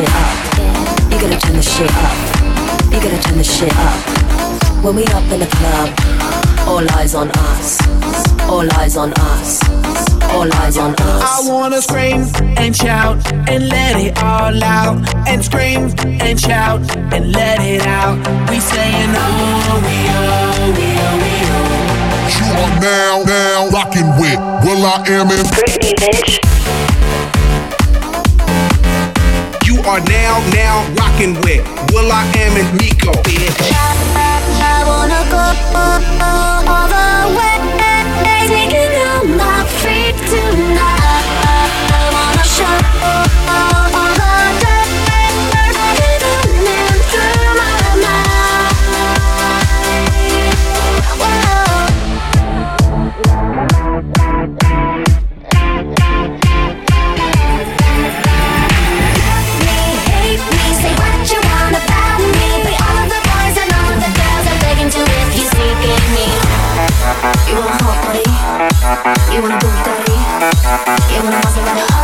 shit up. You gotta turn the shit up. You gotta turn the shit up. When we up in the club, all eyes on us. All eyes on us. All eyes on us. I wanna scream and shout and let it all out. And scream and shout and let it out. We saying oh, we oh, we oh, we oh. You are now, now rocking with will.i.am in Britney, bitch. You are now, now rocking with Will I Am and Miko, bitch. You want a Bugatti? You wanna Maserati?